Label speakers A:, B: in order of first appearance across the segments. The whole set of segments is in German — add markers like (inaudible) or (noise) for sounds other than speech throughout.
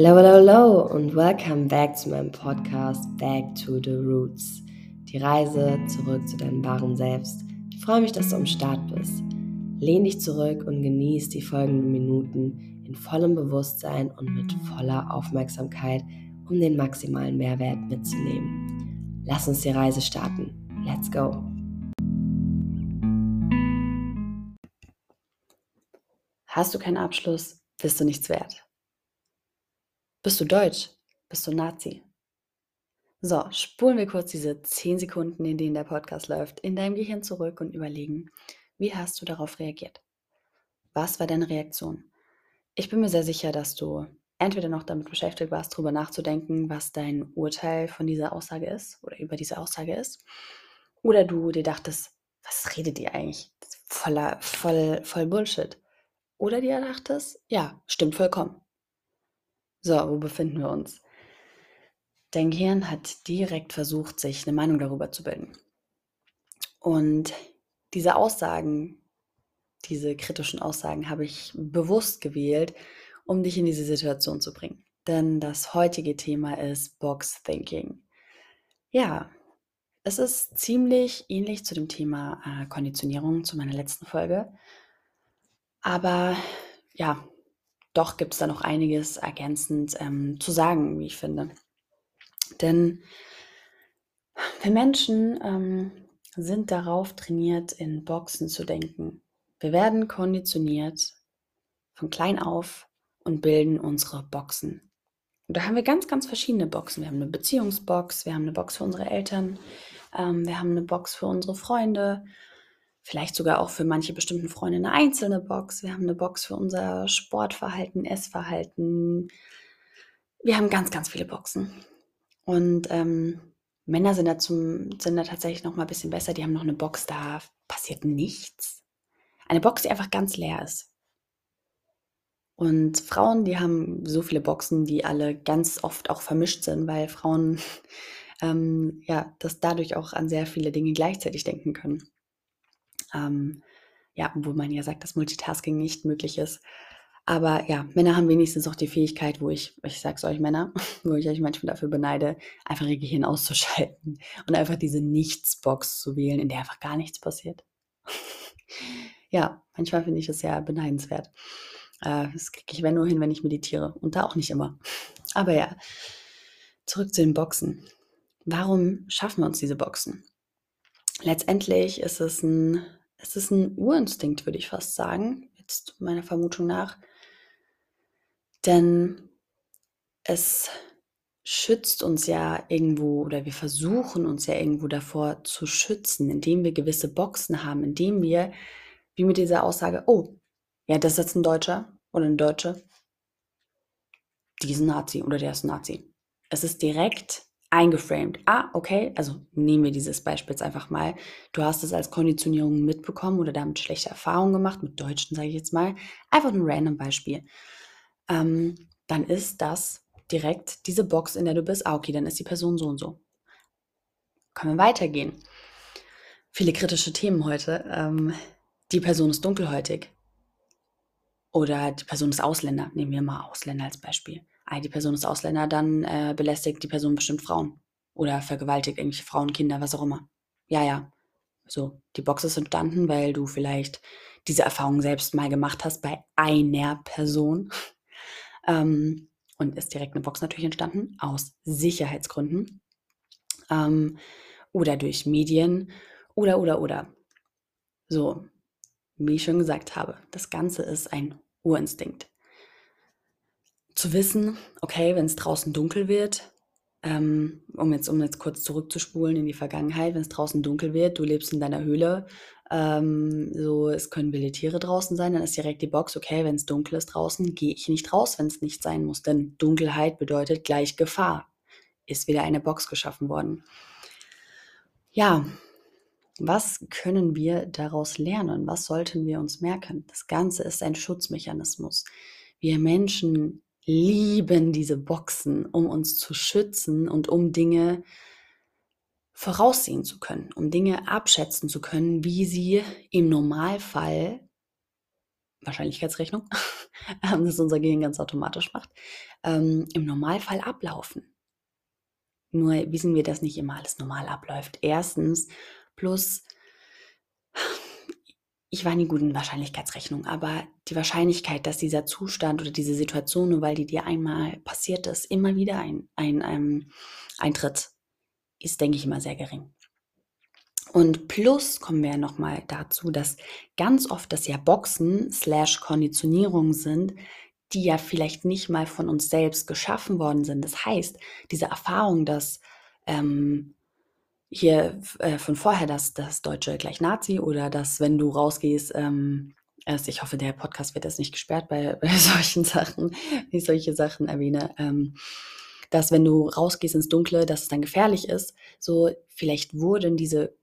A: Hello, hello, hello und welcome back zu meinem Podcast Back to the Roots. Die Reise zurück zu deinem wahren Selbst. Ich freue mich, dass du am Start bist. Lehn dich zurück und genieß die folgenden Minuten in vollem Bewusstsein und mit voller Aufmerksamkeit, um den maximalen Mehrwert mitzunehmen. Lass uns die Reise starten. Let's go! Hast du keinen Abschluss, bist du nichts wert. Bist du Deutsch? Bist du Nazi? So, spulen wir kurz diese 10 Sekunden, in denen der Podcast läuft, in deinem Gehirn zurück und überlegen, wie hast du darauf reagiert? Was war deine Reaktion? Ich bin mir sehr sicher, dass du entweder noch damit beschäftigt warst, darüber nachzudenken, was dein Urteil von dieser Aussage ist oder über diese Aussage ist, oder du dir dachtest, was redet ihr eigentlich? Voller, voll, voll Bullshit. Oder dir dachtest, ja, stimmt vollkommen. So, wo befinden wir uns? Dein Gehirn hat direkt versucht, sich eine Meinung darüber zu bilden. Und diese Aussagen, diese kritischen Aussagen habe ich bewusst gewählt, um dich in diese Situation zu bringen. Denn das heutige Thema ist Box Thinking. Ja, es ist ziemlich ähnlich zu dem Thema äh, Konditionierung, zu meiner letzten Folge. Aber ja, doch gibt es da noch einiges ergänzend ähm, zu sagen, wie ich finde. Denn wir Menschen ähm, sind darauf trainiert, in Boxen zu denken. Wir werden konditioniert von klein auf und bilden unsere Boxen. Und da haben wir ganz, ganz verschiedene Boxen. Wir haben eine Beziehungsbox, wir haben eine Box für unsere Eltern, ähm, wir haben eine Box für unsere Freunde, vielleicht sogar auch für manche bestimmten Freunde eine einzelne Box. Wir haben eine Box für unser Sportverhalten, Essverhalten. Wir haben ganz, ganz viele Boxen. Und ähm, Männer sind da, zum, sind da tatsächlich noch mal ein bisschen besser. Die haben noch eine Box, da passiert nichts. Eine Box, die einfach ganz leer ist. Und Frauen, die haben so viele Boxen, die alle ganz oft auch vermischt sind, weil Frauen (laughs) ähm, ja, das dadurch auch an sehr viele Dinge gleichzeitig denken können. Ähm, ja, wo man ja sagt, dass Multitasking nicht möglich ist. Aber ja, Männer haben wenigstens auch die Fähigkeit, wo ich, ich sag's euch Männer, (laughs) wo ich euch manchmal dafür beneide, einfach ihr Gehirn auszuschalten (laughs) und einfach diese Nichts-Box zu wählen, in der einfach gar nichts passiert. (laughs) ja, manchmal finde ich das sehr beneidenswert. Äh, das kriege ich wenn nur hin, wenn ich meditiere. Und da auch nicht immer. Aber ja, zurück zu den Boxen. Warum schaffen wir uns diese Boxen? Letztendlich ist es ein es ist ein Urinstinkt, würde ich fast sagen, jetzt meiner Vermutung nach. Denn es schützt uns ja irgendwo oder wir versuchen uns ja irgendwo davor zu schützen, indem wir gewisse Boxen haben, indem wir, wie mit dieser Aussage, oh, ja, das ist jetzt ein Deutscher oder eine Deutsche, diesen Nazi oder der ist ein Nazi. Es ist direkt eingeframed. Ah, okay, also nehmen wir dieses Beispiel jetzt einfach mal. Du hast es als Konditionierung mitbekommen oder damit schlechte Erfahrungen gemacht, mit Deutschen sage ich jetzt mal. Einfach ein random Beispiel. Ähm, dann ist das direkt diese Box, in der du bist. Ah, okay, dann ist die Person so und so. Können wir weitergehen. Viele kritische Themen heute. Ähm, die Person ist dunkelhäutig. Oder die Person ist Ausländer. Nehmen wir mal Ausländer als Beispiel ah, die Person ist Ausländer, dann äh, belästigt die Person bestimmt Frauen oder vergewaltigt irgendwelche Frauen, Kinder, was auch immer. Ja, ja. So, die Box ist entstanden, weil du vielleicht diese Erfahrung selbst mal gemacht hast bei einer Person. (laughs) ähm, und ist direkt eine Box natürlich entstanden, aus Sicherheitsgründen. Ähm, oder durch Medien oder, oder, oder. So, wie ich schon gesagt habe, das Ganze ist ein Urinstinkt zu wissen, okay, wenn es draußen dunkel wird, ähm, um, jetzt, um jetzt kurz zurückzuspulen in die Vergangenheit, wenn es draußen dunkel wird, du lebst in deiner Höhle, ähm, so es können wilde Tiere draußen sein, dann ist direkt die Box, okay, wenn es dunkel ist draußen, gehe ich nicht raus, wenn es nicht sein muss, denn Dunkelheit bedeutet gleich Gefahr. Ist wieder eine Box geschaffen worden. Ja, was können wir daraus lernen? Was sollten wir uns merken? Das Ganze ist ein Schutzmechanismus. Wir Menschen lieben diese Boxen, um uns zu schützen und um Dinge voraussehen zu können, um Dinge abschätzen zu können, wie sie im Normalfall Wahrscheinlichkeitsrechnung, (laughs) ähm, das unser Gehirn ganz automatisch macht, ähm, im Normalfall ablaufen. Nur wissen wir, dass nicht immer alles normal abläuft. Erstens, plus ich war nie gut in Wahrscheinlichkeitsrechnung, aber die Wahrscheinlichkeit, dass dieser Zustand oder diese Situation, nur weil die dir einmal passiert ist, immer wieder ein, ein, ein ähm, eintritt, ist, denke ich, immer sehr gering. Und plus kommen wir ja nochmal dazu, dass ganz oft das ja Boxen slash Konditionierung sind, die ja vielleicht nicht mal von uns selbst geschaffen worden sind. Das heißt, diese Erfahrung, dass ähm, hier äh, von vorher, dass das Deutsche gleich Nazi oder dass, wenn du rausgehst, ähm, erst, ich hoffe, der Podcast wird jetzt nicht gesperrt bei, (laughs) bei solchen Sachen, wenn ich solche Sachen erwähne, ähm, dass wenn du rausgehst ins Dunkle, dass es dann gefährlich ist. So, vielleicht wurden diese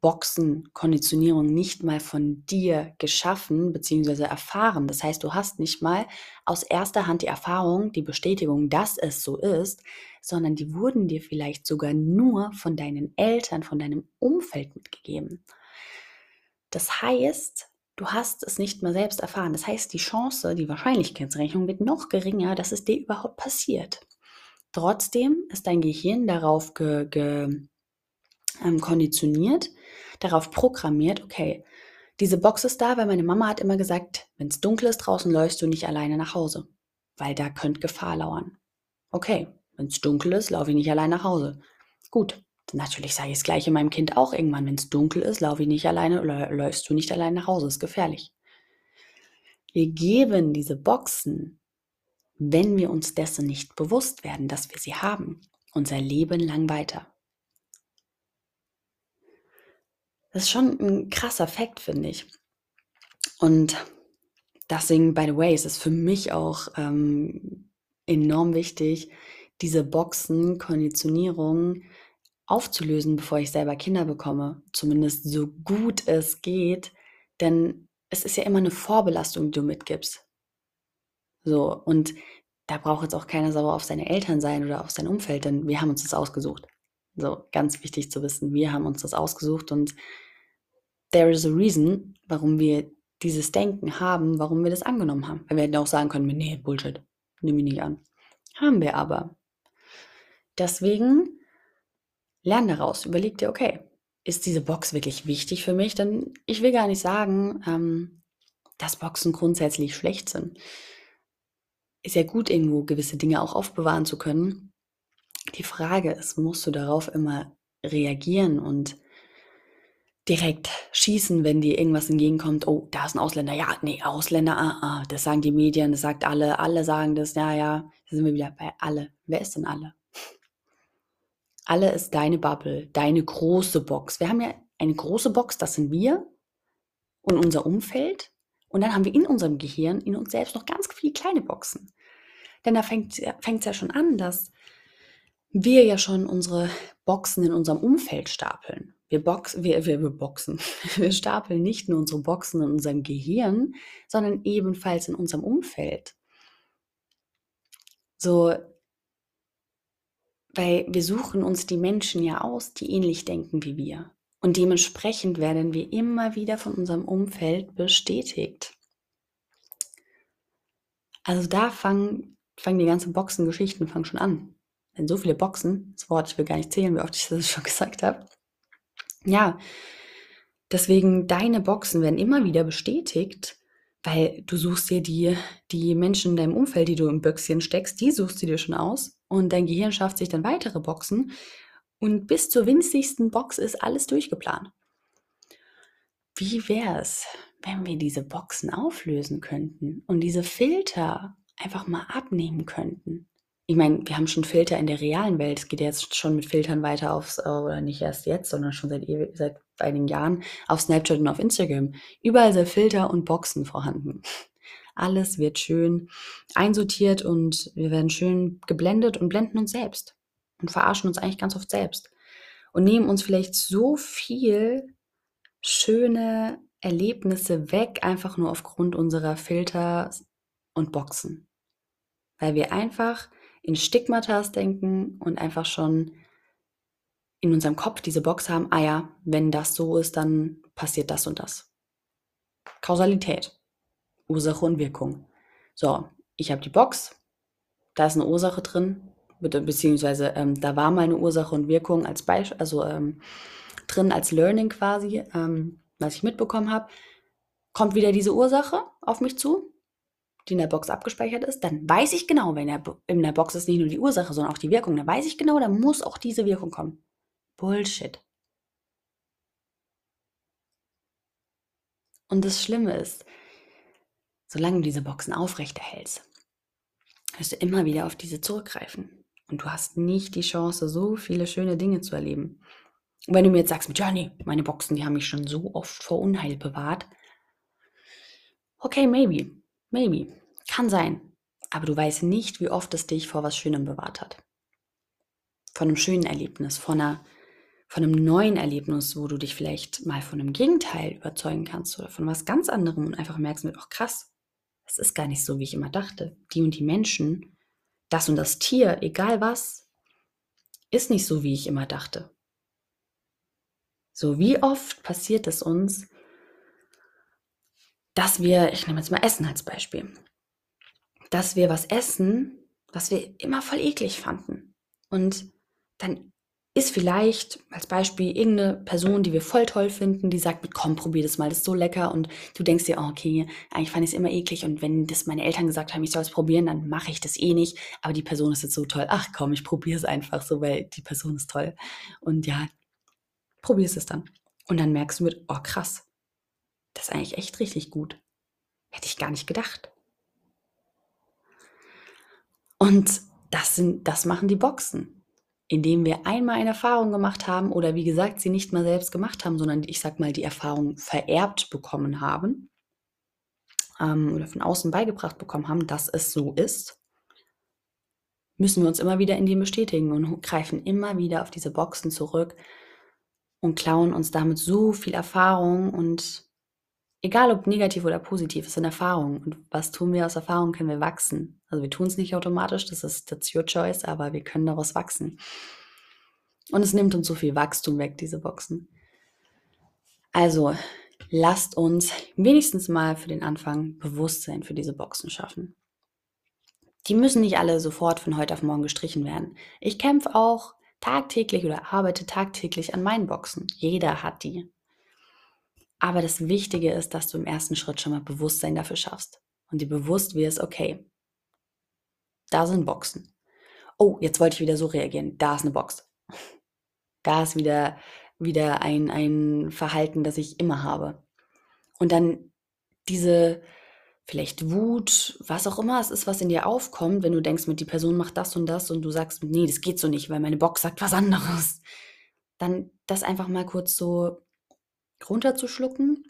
A: Boxen, Konditionierung nicht mal von dir geschaffen bzw. erfahren. Das heißt, du hast nicht mal aus erster Hand die Erfahrung, die Bestätigung, dass es so ist, sondern die wurden dir vielleicht sogar nur von deinen Eltern, von deinem Umfeld mitgegeben. Das heißt, du hast es nicht mal selbst erfahren. Das heißt, die Chance, die Wahrscheinlichkeitsrechnung wird noch geringer, dass es dir überhaupt passiert. Trotzdem ist dein Gehirn darauf ge, ge, ähm, konditioniert, darauf programmiert, okay, diese Box ist da, weil meine Mama hat immer gesagt, wenn es dunkel ist draußen, läufst du nicht alleine nach Hause, weil da könnte Gefahr lauern. Okay, wenn es dunkel ist, laufe ich nicht allein nach Hause. Gut, natürlich sage ich es gleiche meinem Kind auch irgendwann, wenn es dunkel ist, laufe ich nicht alleine, läufst du nicht allein nach Hause, ist gefährlich. Wir geben diese Boxen, wenn wir uns dessen nicht bewusst werden, dass wir sie haben, unser Leben lang weiter. Das ist schon ein krasser Fakt, finde ich. Und deswegen, by the way, ist es für mich auch ähm, enorm wichtig, diese Boxen, Konditionierung aufzulösen, bevor ich selber Kinder bekomme. Zumindest so gut es geht. Denn es ist ja immer eine Vorbelastung, die du mitgibst. So, und da braucht jetzt auch keiner sauer auf seine Eltern sein oder auf sein Umfeld, denn wir haben uns das ausgesucht. So, ganz wichtig zu wissen, wir haben uns das ausgesucht und there is a reason, warum wir dieses Denken haben, warum wir das angenommen haben. Weil wir hätten auch sagen können, nee, Bullshit, nehme ich nicht an. Haben wir aber. Deswegen lern daraus, überleg dir, okay, ist diese Box wirklich wichtig für mich? Denn ich will gar nicht sagen, ähm, dass Boxen grundsätzlich schlecht sind. Ist ja gut, irgendwo gewisse Dinge auch aufbewahren zu können. Die Frage ist, musst du darauf immer reagieren und direkt schießen, wenn dir irgendwas entgegenkommt. Oh, da ist ein Ausländer. Ja, nee, Ausländer, ah, ah, das sagen die Medien, das sagt alle, alle sagen das. Ja, ja, da sind wir wieder bei alle. Wer ist denn alle? Alle ist deine Bubble, deine große Box. Wir haben ja eine große Box, das sind wir und unser Umfeld. Und dann haben wir in unserem Gehirn, in uns selbst noch ganz viele kleine Boxen. Denn da fängt es ja schon an, dass wir ja schon unsere Boxen in unserem Umfeld stapeln. Wir, box, wir, wir, wir boxen. (laughs) Wir stapeln nicht nur unsere Boxen in unserem Gehirn, sondern ebenfalls in unserem Umfeld. So, weil wir suchen uns die Menschen ja aus, die ähnlich denken wie wir. Und dementsprechend werden wir immer wieder von unserem Umfeld bestätigt. Also da fangen, fangen die ganzen Boxengeschichten fangen schon an so viele Boxen, das Wort, ich will gar nicht zählen, wie oft ich das schon (laughs) gesagt habe. Ja, deswegen deine Boxen werden immer wieder bestätigt, weil du suchst dir die, die Menschen in deinem Umfeld, die du im Büchschen steckst, die suchst du dir schon aus und dein Gehirn schafft sich dann weitere Boxen und bis zur winzigsten Box ist alles durchgeplant. Wie wäre es, wenn wir diese Boxen auflösen könnten und diese Filter einfach mal abnehmen könnten? ich meine, wir haben schon Filter in der realen Welt. Es geht jetzt schon mit Filtern weiter aufs, äh, oder nicht erst jetzt, sondern schon seit, seit einigen Jahren auf Snapchat und auf Instagram. Überall sind Filter und Boxen vorhanden. Alles wird schön einsortiert und wir werden schön geblendet und blenden uns selbst und verarschen uns eigentlich ganz oft selbst und nehmen uns vielleicht so viel schöne Erlebnisse weg, einfach nur aufgrund unserer Filter und Boxen. Weil wir einfach in Stigmatas denken und einfach schon in unserem Kopf diese Box haben, ah ja, wenn das so ist, dann passiert das und das. Kausalität. Ursache und Wirkung. So, ich habe die Box, da ist eine Ursache drin, beziehungsweise ähm, da war mal eine Ursache und Wirkung als Beispiel, also ähm, drin als Learning quasi, ähm, was ich mitbekommen habe. Kommt wieder diese Ursache auf mich zu, die in der Box abgespeichert ist, dann weiß ich genau, wenn der, in der Box ist nicht nur die Ursache, sondern auch die Wirkung, dann weiß ich genau, da muss auch diese Wirkung kommen. Bullshit. Und das Schlimme ist, solange du diese Boxen aufrechterhältst, wirst du immer wieder auf diese zurückgreifen. Und du hast nicht die Chance, so viele schöne Dinge zu erleben. Und wenn du mir jetzt sagst, Johnny, meine Boxen, die haben mich schon so oft vor Unheil bewahrt. Okay, maybe, maybe, kann sein. Aber du weißt nicht, wie oft es dich vor was Schönem bewahrt hat. Von einem schönen Erlebnis, von einer von einem neuen Erlebnis, wo du dich vielleicht mal von einem Gegenteil überzeugen kannst oder von was ganz anderem und einfach merkst mit, ach krass, es ist gar nicht so, wie ich immer dachte. Die und die Menschen, das und das Tier, egal was, ist nicht so, wie ich immer dachte. So, wie oft passiert es uns, dass wir, ich nehme jetzt mal Essen als Beispiel, dass wir was essen, was wir immer voll eklig fanden. Und dann ist vielleicht als Beispiel irgendeine Person, die wir voll toll finden, die sagt, komm, probier das mal, das ist so lecker. Und du denkst dir, oh, okay, eigentlich fand ich es immer eklig. Und wenn das meine Eltern gesagt haben, ich soll es probieren, dann mache ich das eh nicht, aber die Person ist jetzt so toll, ach komm, ich probiere es einfach so, weil die Person ist toll. Und ja, probierst es dann. Und dann merkst du mit, oh krass, das ist eigentlich echt richtig gut, hätte ich gar nicht gedacht. Und das sind, das machen die Boxen indem wir einmal eine Erfahrung gemacht haben oder wie gesagt, sie nicht mal selbst gemacht haben, sondern ich sag mal, die Erfahrung vererbt bekommen haben ähm, oder von außen beigebracht bekommen haben, dass es so ist, müssen wir uns immer wieder in dem bestätigen und greifen immer wieder auf diese Boxen zurück und klauen uns damit so viel Erfahrung und egal ob negativ oder positiv, es sind Erfahrungen. Und was tun wir aus Erfahrungen, können wir wachsen. Also wir tun es nicht automatisch, das ist that's your choice, aber wir können daraus wachsen. Und es nimmt uns so viel Wachstum weg, diese Boxen. Also lasst uns wenigstens mal für den Anfang Bewusstsein für diese Boxen schaffen. Die müssen nicht alle sofort von heute auf morgen gestrichen werden. Ich kämpfe auch tagtäglich oder arbeite tagtäglich an meinen Boxen. Jeder hat die. Aber das Wichtige ist, dass du im ersten Schritt schon mal Bewusstsein dafür schaffst und dir bewusst wirst, okay, da sind Boxen. Oh, jetzt wollte ich wieder so reagieren. Da ist eine Box. (laughs) Da ist wieder, wieder ein, ein Verhalten, das ich immer habe. Und dann diese vielleicht Wut, was auch immer es ist, was in dir aufkommt, wenn du denkst, mit die Person macht das und das und du sagst, nee, das geht so nicht, weil meine Box sagt was anderes. Dann das einfach mal kurz so runterzuschlucken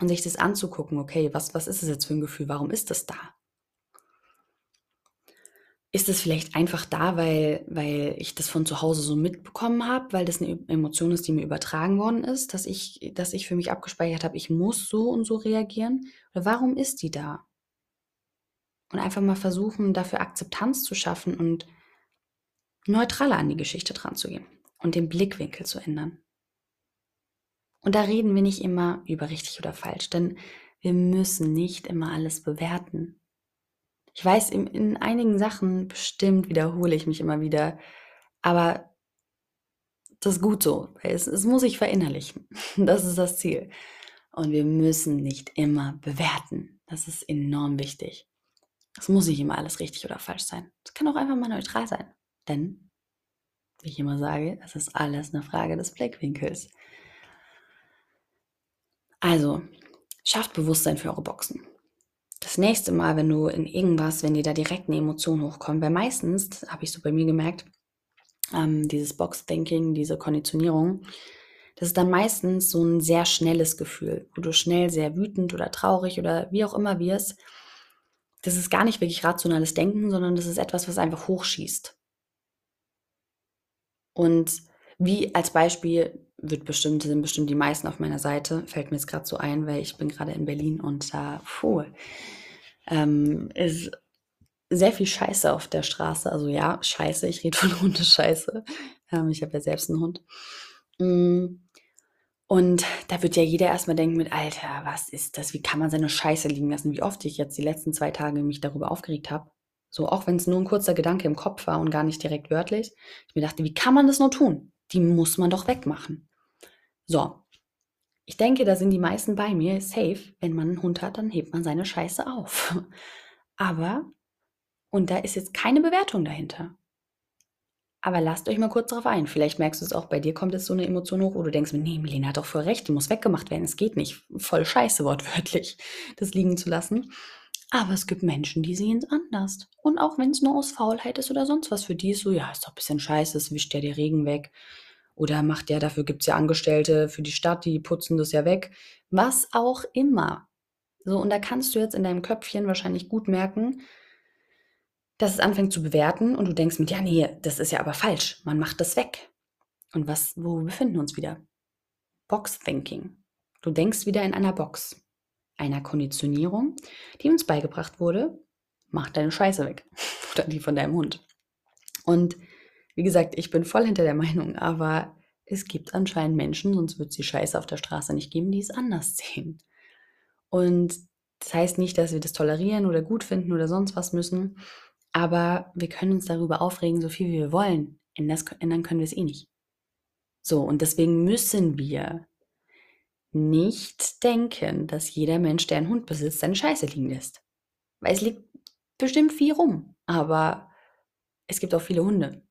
A: und sich das anzugucken, okay, was, was ist es jetzt für ein Gefühl? Warum ist das da? Ist es vielleicht einfach da, weil, weil ich das von zu Hause so mitbekommen habe, weil das eine Emotion ist, die mir übertragen worden ist, dass ich, dass ich für mich abgespeichert habe, ich muss so und so reagieren? Oder warum ist die da? Und einfach mal versuchen, dafür Akzeptanz zu schaffen und neutraler an die Geschichte dran zu gehen und den Blickwinkel zu ändern. Und da reden wir nicht immer über richtig oder falsch, denn wir müssen nicht immer alles bewerten. Ich weiß, in, in einigen Sachen bestimmt wiederhole ich mich immer wieder, aber das ist gut so. Es, es muss sich verinnerlichen. (laughs) Das ist das Ziel. Und wir müssen nicht immer bewerten. Das ist enorm wichtig. Es muss nicht immer alles richtig oder falsch sein. Es kann auch einfach mal neutral sein. Denn, wie ich immer sage, es ist alles eine Frage des Blickwinkels. Also, schafft Bewusstsein für eure Boxen. Das nächste Mal, wenn du in irgendwas, wenn dir da direkt eine Emotion hochkommt, weil meistens, habe ich so bei mir gemerkt, ähm, dieses Box-Thinking, diese Konditionierung, das ist dann meistens so ein sehr schnelles Gefühl, wo du schnell sehr wütend oder traurig oder wie auch immer wirst. Das ist gar nicht wirklich rationales Denken, sondern das ist etwas, was einfach hochschießt. Und wie als Beispiel wird bestimmt, sind bestimmt die meisten auf meiner Seite, fällt mir jetzt gerade so ein, weil ich bin gerade in Berlin und da, puh, ähm, ist sehr viel Scheiße auf der Straße. Also ja, Scheiße, ich rede von (laughs) Hundescheiße. Ähm, ich habe ja selbst einen Hund. Mm. Und da wird ja jeder erstmal denken mit, Alter, was ist das? Wie kann man seine Scheiße liegen lassen? Wie oft ich jetzt die letzten zwei Tage mich darüber aufgeregt habe. So, auch wenn es nur ein kurzer Gedanke im Kopf war und gar nicht direkt wörtlich. Ich mir dachte, wie kann man das nur tun? Die muss man doch wegmachen. So. Ich denke, da sind die meisten bei mir safe. Wenn man einen Hund hat, dann hebt man seine Scheiße auf. (laughs) Aber, und da ist jetzt keine Bewertung dahinter. Aber lasst euch mal kurz drauf ein. Vielleicht merkst du es auch, bei dir kommt jetzt so eine Emotion hoch, wo du denkst, nee, Melina hat doch voll recht, die muss weggemacht werden. Es geht nicht. Voll scheiße, wortwörtlich, (laughs) das liegen zu lassen. Aber es gibt Menschen, die sehen es anders. Und auch wenn es nur aus Faulheit ist oder sonst was, für die ist so, ja, ist doch ein bisschen scheiße, es wischt ja der Regen weg. Oder macht ja, dafür gibt es ja Angestellte für die Stadt, die putzen das ja weg. Was auch immer. So, und da kannst du jetzt in deinem Köpfchen wahrscheinlich gut merken, dass es anfängt zu bewerten und du denkst mit, ja, nee, das ist ja aber falsch. Man macht das weg. Und was, wo befinden wir uns wieder? Box Thinking. Du denkst wieder in einer Box. Einer Konditionierung, die uns beigebracht wurde, mach deine Scheiße weg. (laughs) Oder die von deinem Hund. Und wie gesagt, ich bin voll hinter der Meinung, aber es gibt anscheinend Menschen, sonst wird es die Scheiße auf der Straße nicht geben, die es anders (laughs) sehen. Und das heißt nicht, dass wir das tolerieren oder gut finden oder sonst was müssen, aber wir können uns darüber aufregen, so viel wie wir wollen. Ändern können wir es eh nicht. So, und deswegen müssen wir nicht denken, dass jeder Mensch, der einen Hund besitzt, seine Scheiße liegen lässt. Weil es liegt bestimmt viel rum, aber es gibt auch viele Hunde.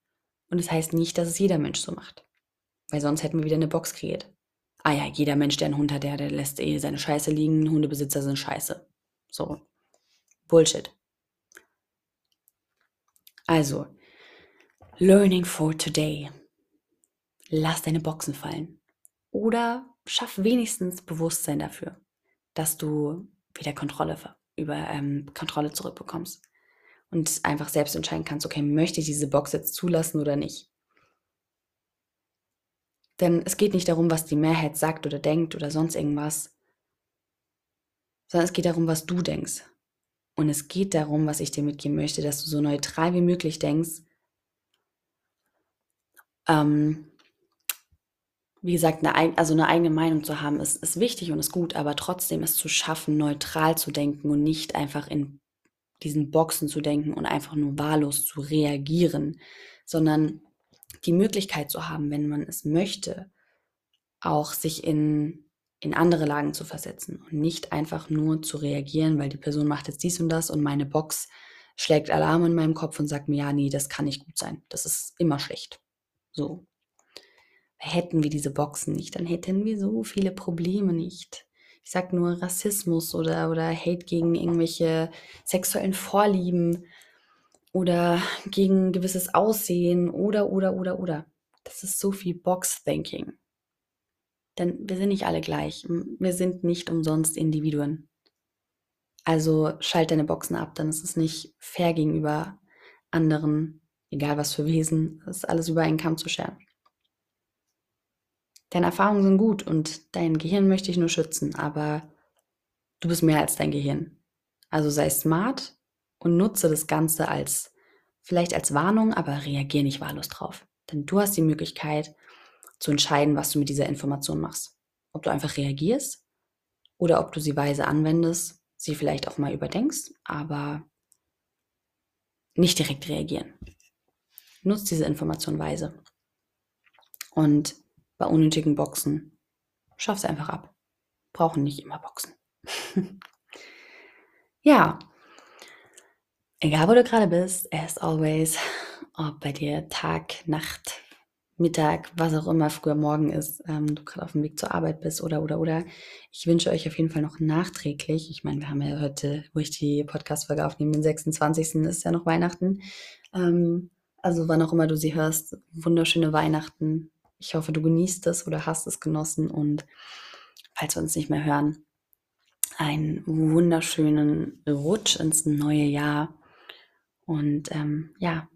A: Und das heißt nicht, dass es jeder Mensch so macht. Weil sonst hätten wir wieder eine Box kreiert. Ah ja, jeder Mensch, der einen Hund hat, der, der lässt eh seine Scheiße liegen. Hundebesitzer sind scheiße. So. Bullshit. Also, Learning for Today. Lass deine Boxen fallen. Oder schaff wenigstens Bewusstsein dafür, dass du wieder Kontrolle über ähm, Kontrolle zurückbekommst und einfach selbst entscheiden kannst, okay, möchte ich diese Box jetzt zulassen oder nicht. Denn es geht nicht darum, was die Mehrheit sagt oder denkt oder sonst irgendwas, sondern es geht darum, was du denkst. Und es geht darum, was ich dir mitgeben möchte, dass du so neutral wie möglich denkst. Ähm, wie gesagt, eine, also eine eigene Meinung zu haben, ist, ist wichtig und ist gut, aber trotzdem es zu schaffen, neutral zu denken und nicht einfach in diesen Boxen zu denken und einfach nur wahllos zu reagieren, sondern die Möglichkeit zu haben, wenn man es möchte, auch sich in in andere Lagen zu versetzen und nicht einfach nur zu reagieren, weil die Person macht jetzt dies und das und meine Box schlägt Alarm in meinem Kopf und sagt mir, ja, nee, das kann nicht gut sein. Das ist immer schlecht. So. Hätten wir diese Boxen nicht, dann hätten wir so viele Probleme nicht. Ich sag nur Rassismus oder, oder Hate gegen irgendwelche sexuellen Vorlieben oder gegen gewisses Aussehen oder, oder, oder, oder. Das ist so viel Box-Thinking. Denn wir sind nicht alle gleich. Wir sind nicht umsonst Individuen. Also schalt deine Boxen ab, dann ist es nicht fair gegenüber anderen, egal was für Wesen, das ist alles über einen Kamm zu scheren. Deine Erfahrungen sind gut und dein Gehirn möchte ich nur schützen, aber du bist mehr als dein Gehirn. Also sei smart und nutze das Ganze als, vielleicht als Warnung, aber reagier nicht wahllos drauf. Denn du hast die Möglichkeit, zu entscheiden, was du mit dieser Information machst. Ob du einfach reagierst oder ob du sie weise anwendest, sie vielleicht auch mal überdenkst, aber nicht direkt reagieren. Nutz diese Information weise. Und bei unnötigen Boxen, schaff es einfach ab. Brauchen nicht immer Boxen. (laughs) ja, egal wo du gerade bist, as always, ob bei dir Tag, Nacht, Mittag, was auch immer früher morgen ist, ähm, du gerade auf dem Weg zur Arbeit bist oder, oder, oder. Ich wünsche euch auf jeden Fall noch nachträglich, ich meine, wir haben ja heute, wo ich die Podcast-Folge aufnehme, den 26. ist ja noch Weihnachten. Ähm, also wann auch immer du sie hörst, wunderschöne Weihnachten. Ich hoffe, du genießt es oder hast es genossen und falls wir uns nicht mehr hören, einen wunderschönen Rutsch ins neue Jahr. Und ähm, ja,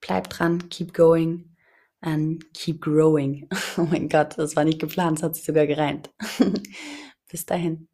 A: bleib dran, keep going and keep growing. (laughs) Oh mein Gott, das war nicht geplant, es hat sich sogar gereimt. (laughs) Bis dahin.